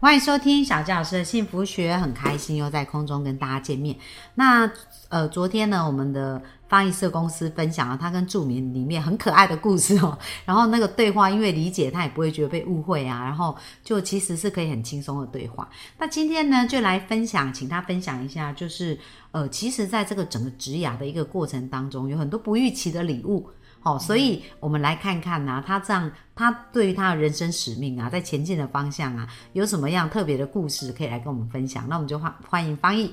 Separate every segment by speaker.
Speaker 1: 欢迎收听小纪老师的幸福学，很开心又在空中跟大家见面。那呃，昨天呢，我们的翻译社公司分享了他跟著名里面很可爱的故事哦。然后那个对话，因为理解他也不会觉得被误会啊，然后就其实是可以很轻松的对话。那今天呢，就来分享，请他分享一下，就是呃，其实在这个整个职涯的一个过程当中，有很多不预期的礼物。好，所以我们来看看呐，他这样，他对于他的人生使命啊，在前进的方向啊，有什么样特别的故事可以来跟我们分享？那我们就欢欢迎方毅。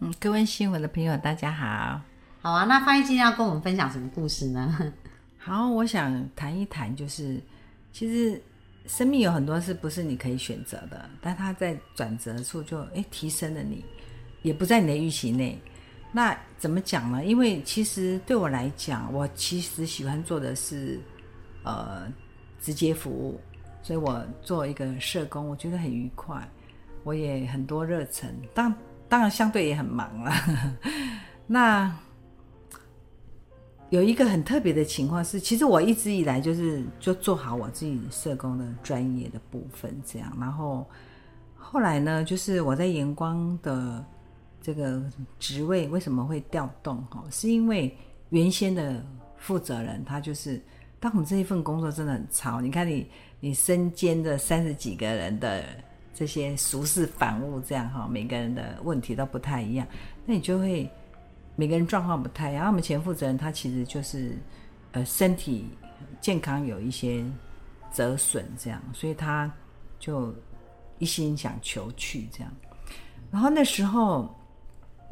Speaker 2: 嗯，各位新闻的朋友，大家好。
Speaker 1: 好啊，那方毅今天要跟我们分享什么故事呢？
Speaker 2: 好，我想谈一谈，就是其实生命有很多事不是你可以选择的，但他在转折处就哎提升了你，也不在你的预期内。那怎么讲呢？因为其实对我来讲，我其实喜欢做的是呃直接服务，所以我做一个社工，我觉得很愉快，我也很多热忱，当当然相对也很忙了。那有一个很特别的情况是，其实我一直以来就是就做好我自己社工的专业的部分，这样。然后后来呢，就是我在阳光的。这个职位为什么会调动？哈，是因为原先的负责人他就是，当我们这一份工作真的很超，你看你你身兼的三十几个人的这些俗事反物，这样哈，每个人的问题都不太一样，那你就会每个人状况不太一样。我们前负责人他其实就是呃身体健康有一些折损，这样，所以他就一心想求去这样，然后那时候。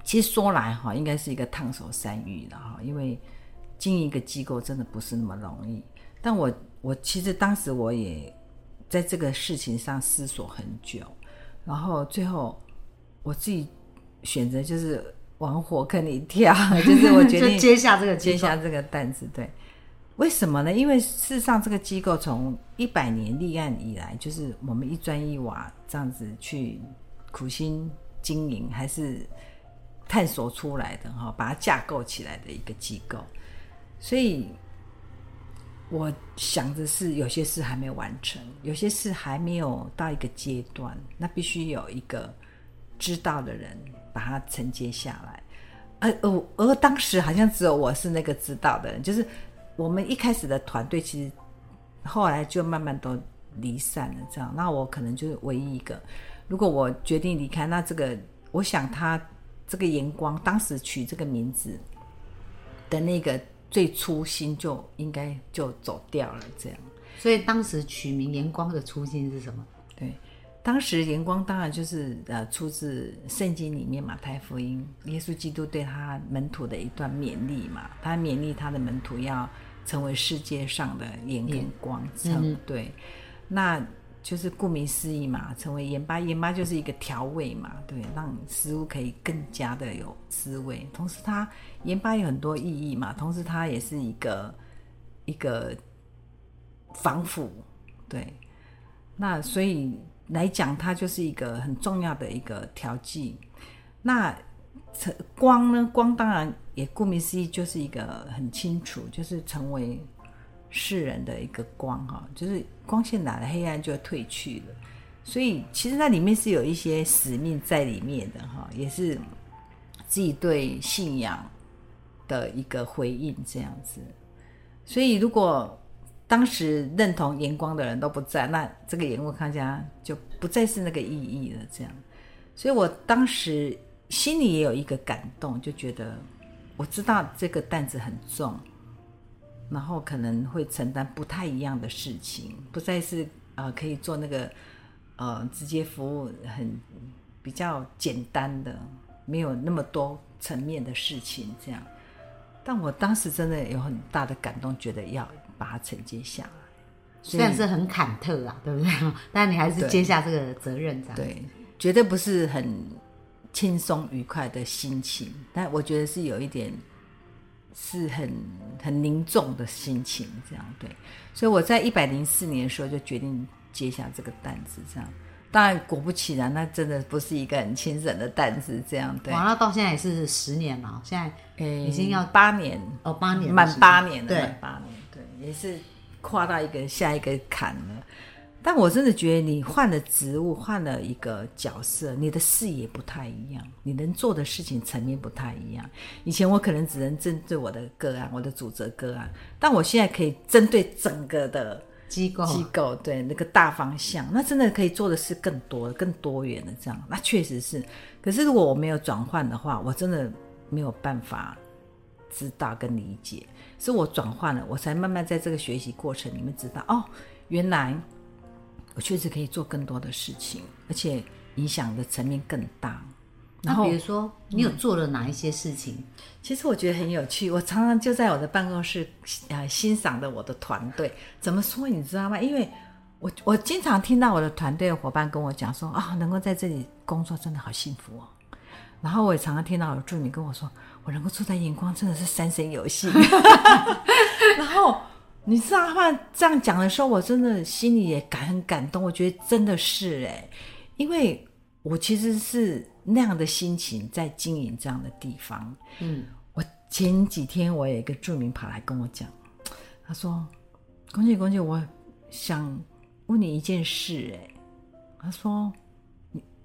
Speaker 2: 其实说来哈，应该是一个烫手山芋的哈，因为经营一个机构真的不是那么容易。但我我其实当时我也在这个事情上思索很久，然后最后我自己选择就是往火坑里跳，就是我决定
Speaker 1: 接下这个
Speaker 2: 接下这个担子。对，为什么呢？因为事实上这个机构从一百年立案以来，就是我们一砖一瓦这样子去苦心经营，还是。探索出来的哈，把它架构起来的一个机构，所以我想着是有些事还没有完成，有些事还没有到一个阶段，那必须有一个知道的人把它承接下来。而而而当时好像只有我是那个知道的人，就是我们一开始的团队其实后来就慢慢都离散了，这样，那我可能就是唯一一个。如果我决定离开，那这个我想他。这个阳光当时取这个名字的那个最初心就应该就走掉了，这样。
Speaker 1: 所以当时取名阳光的初心是什么？
Speaker 2: 对，当时阳光当然就是呃出自圣经里面马太福音，耶稣基督对他门徒的一段勉励嘛，他勉励他的门徒要成为世界上的盐跟光，嗯，对，那。就是顾名思义嘛，成为盐巴，盐巴就是一个调味嘛，对，让食物可以更加的有滋味。同时，它盐巴有很多意义嘛，同时它也是一个一个防腐，对。那所以来讲，它就是一个很重要的一个调剂。那成光呢？光当然也顾名思义，就是一个很清楚，就是成为。世人的一个光哈，就是光线来了，黑暗就退去了。所以其实那里面是有一些使命在里面的哈，也是自己对信仰的一个回应这样子。所以如果当时认同阳光的人都不在，那这个眼光看家就不再是那个意义了。这样，所以我当时心里也有一个感动，就觉得我知道这个担子很重。然后可能会承担不太一样的事情，不再是呃可以做那个呃直接服务很比较简单的，没有那么多层面的事情这样。但我当时真的有很大的感动，觉得要把它承接下来，
Speaker 1: 虽然是很忐忑啊，对不对？但你还是接下这个责任，这样
Speaker 2: 对，绝对不是很轻松愉快的心情，但我觉得是有一点。是很很凝重的心情，这样对。所以我在一百零四年的时候就决定接下这个担子，这样。当然果不其然，那真的不是一个很轻省的担子，这样对。
Speaker 1: 哇，那到现在也是十年了，现在已经要
Speaker 2: 八年
Speaker 1: 哦，八年
Speaker 2: 满八年了，
Speaker 1: 对
Speaker 2: 满八年，对，也是跨到一个下一个坎了。但我真的觉得你换了职务，换了一个角色，你的视野不太一样，你能做的事情层面不太一样。以前我可能只能针对我的个案，我的主责个案，但我现在可以针对整个的
Speaker 1: 机构
Speaker 2: 机构，对那个大方向，那真的可以做的是更多、更多元的这样。那确实是，可是如果我没有转换的话，我真的没有办法知道跟理解。是我转换了，我才慢慢在这个学习过程里面知道，哦，原来我确实可以做更多的事情，而且影响的层面更大。然后
Speaker 1: 那比如说，你有做了哪一些事情？
Speaker 2: 其实我觉得很有趣，我常常就在我的办公室呃欣赏着我的团队。怎么说你知道吗？因为我我经常听到我的团队的伙伴跟我讲说啊，能够在这里工作真的好幸福哦。然后我也常常听到我的助理跟我说，我能够住在荧光真的是三生有幸。然后你知道他们这样讲的时候，我真的心里也感很感动。我觉得真的是哎，因为我其实是那样的心情在经营这样的地方。
Speaker 1: 嗯，
Speaker 2: 我前几天我有一个著名跑来跟我讲，他说：“龚姐，龚姐，我想问你一件事。”哎，他说：“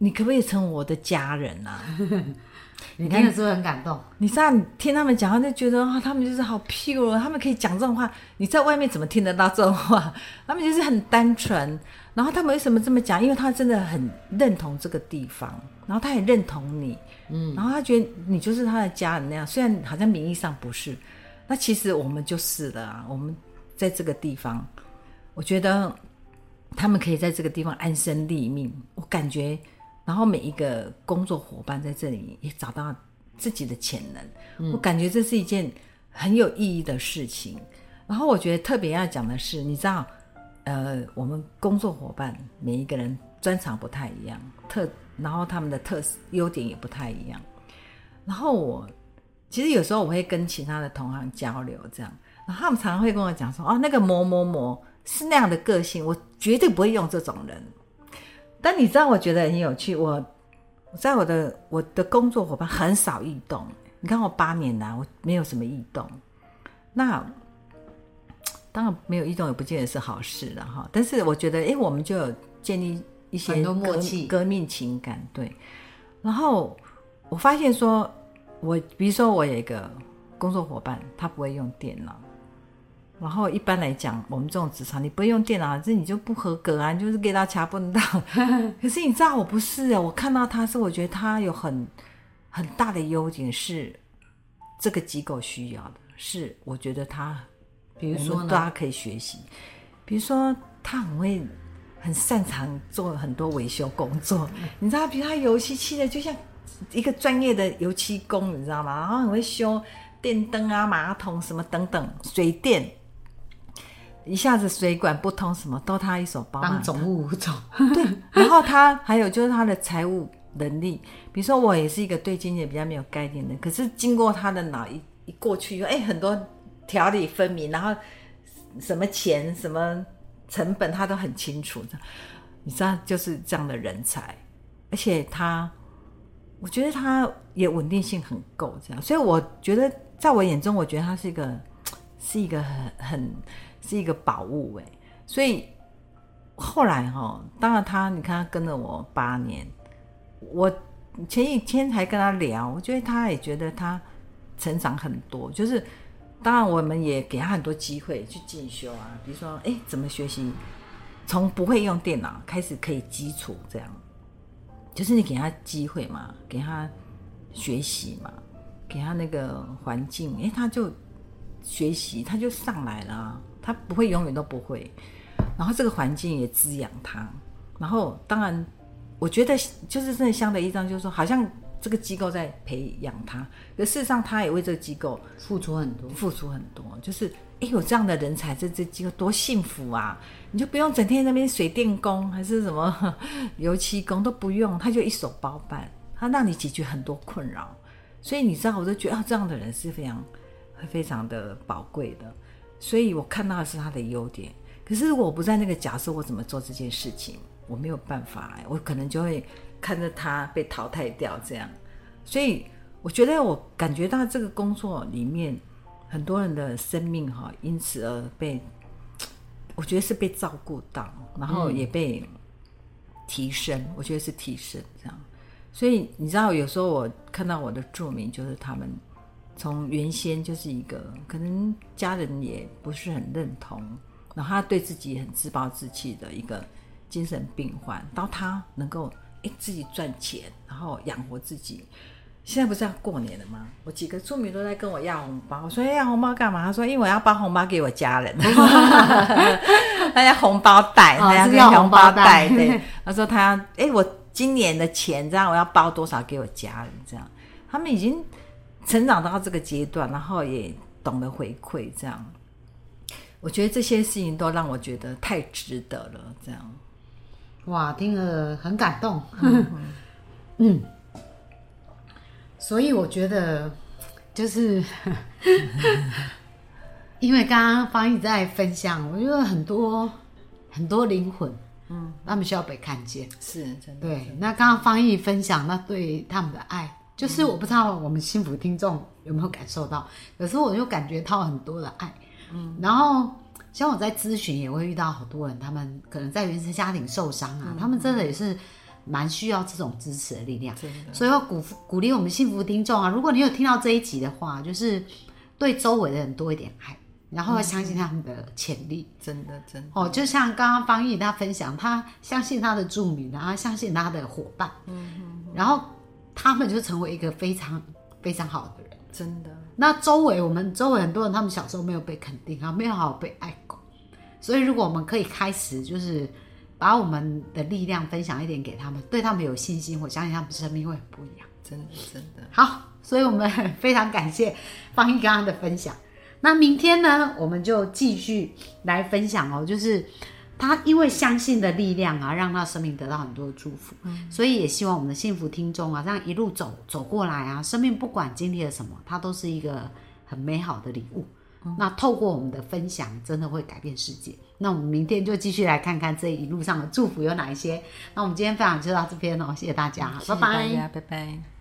Speaker 2: 你你可不可以成为我的家人啊？”
Speaker 1: 你听了是不是很感动？
Speaker 2: 你知道，你听他们讲话就觉得啊，他们就是好 pure，他们可以讲这种话，你在外面怎么听得到这种话？他们就是很单纯。然后他们为什么这么讲？因为他真的很认同这个地方，然后他也认同你，嗯，然后他觉得你就是他的家人那样。虽然好像名义上不是，那其实我们就是了啊。我们在这个地方，我觉得他们可以在这个地方安身立命。我感觉。然后每一个工作伙伴在这里也找到自己的潜能，我感觉这是一件很有意义的事情。然后我觉得特别要讲的是，你知道，呃，我们工作伙伴每一个人专长不太一样，特然后他们的特优点也不太一样。然后我其实有时候我会跟其他的同行交流，这样，然后他们常常会跟我讲说，哦，那个某某某是那样的个性，我绝对不会用这种人。但你知道，我觉得很有趣。我在我的我的工作伙伴很少异动。你看我八年来，我没有什么异动。那当然没有异动，也不见得是好事了哈。但是我觉得，哎，我们就有建立一些
Speaker 1: 很多默契、
Speaker 2: 革命情感。对。然后我发现说，我比如说我有一个工作伙伴，他不会用电脑。然后一般来讲，我们这种职场，你不会用电脑，这你就不合格啊，你就是给他掐不到。可是你知道我不是啊，我看到他是，我觉得他有很很大的优点，是这个机构需要的，是我觉得他，
Speaker 1: 比如说呢，
Speaker 2: 大家可以学习。比如说他很会，很擅长做很多维修工作，你知道，比如他油漆漆的，就像一个专业的油漆工，你知道吗？然后很会修电灯啊、马桶什么等等，水电。一下子水管不通，什么都他一手包。
Speaker 1: 当总务总
Speaker 2: 对，然后他还有就是他的财务能力，比如说我也是一个对金钱比较没有概念的，可是经过他的脑一一过去，哎，很多条理分明，然后什么钱什么成本他都很清楚的，你知道就是这样的人才，而且他，我觉得他也稳定性很够，这样，所以我觉得在我眼中，我觉得他是一个是一个很很。是一个宝物哎，所以后来哈，当然他，你看他跟了我八年，我前几天还跟他聊，我觉得他也觉得他成长很多，就是当然我们也给他很多机会去进修啊，比如说哎，怎么学习，从不会用电脑开始可以基础这样，就是你给他机会嘛，给他学习嘛，给他那个环境，哎，他就学习，他就上来了。他不会永远都不会，然后这个环境也滋养他，然后当然，我觉得就是真的相得益彰，就是说好像这个机构在培养他，可事实上他也为这个机构
Speaker 1: 付出很多，
Speaker 2: 付出很多。就是哎，有这样的人才这这机构多幸福啊！你就不用整天那边水电工还是什么 油漆工都不用，他就一手包办，他让你解决很多困扰。所以你知道，我就觉得啊，这样的人是非常。非常的宝贵的，所以我看到的是他的优点。可是如果我不在那个假设，我怎么做这件事情？我没有办法，我可能就会看着他被淘汰掉这样。所以我觉得我感觉到这个工作里面很多人的生命哈，因此而被，我觉得是被照顾到，然后也被提升。我觉得是提升这样。所以你知道，有时候我看到我的著名，就是他们从原先就是一个可能家人也不是很认同，然后他对自己很自暴自弃的一个精神病患，到他能够诶自己赚钱，然后养活自己。现在不是要过年了吗？我几个著名都在跟我要红包，我说要红包干嘛？他说因为我要包红包给我家人，他要红包袋，他要红包袋。对，他说他要哎我。今年的钱这样，我要包多少给我家人？这样，他们已经成长到这个阶段，然后也懂得回馈。这样，我觉得这些事情都让我觉得太值得了。这样，
Speaker 1: 哇，听了很感动。嗯，所以我觉得就是 因为刚刚方毅在分享，我觉得很多很多灵魂。嗯，他们需要被看见，
Speaker 2: 是真
Speaker 1: 的。对，那刚刚方毅分享那对他们的爱，就是我不知道我们幸福听众有没有感受到，可是我就感觉到很多的爱。嗯，然后像我在咨询也会遇到好多人，他们可能在原生家庭受伤啊，他们真的也是蛮需要这种支持的力量。所以要鼓鼓励我们幸福听众啊，如果你有听到这一集的话，就是对周围的人多一点爱。然后相信他们的潜力，
Speaker 2: 真的真的
Speaker 1: 哦，就像刚刚方毅他分享，他相信他的助理，然后相信他的伙伴，嗯嗯，然后他们就成为一个非常非常好的人，
Speaker 2: 真的。
Speaker 1: 那周围我们周围很多人，他们小时候没有被肯定啊，没有好好被爱过，所以如果我们可以开始，就是把我们的力量分享一点给他们，对他们有信心，我相信他们生命会很不一样，
Speaker 2: 真的真的。
Speaker 1: 好，所以我们非常感谢方毅刚刚的分享。那明天呢，我们就继续来分享哦。就是他因为相信的力量啊，让他生命得到很多的祝福。嗯，所以也希望我们的幸福听众啊，这样一路走走过来啊，生命不管经历了什么，它都是一个很美好的礼物。那透过我们的分享，真的会改变世界。那我们明天就继续来看看这一路上的祝福有哪一些。那我们今天分享就到这边哦，谢谢大家，拜拜，
Speaker 2: 拜拜。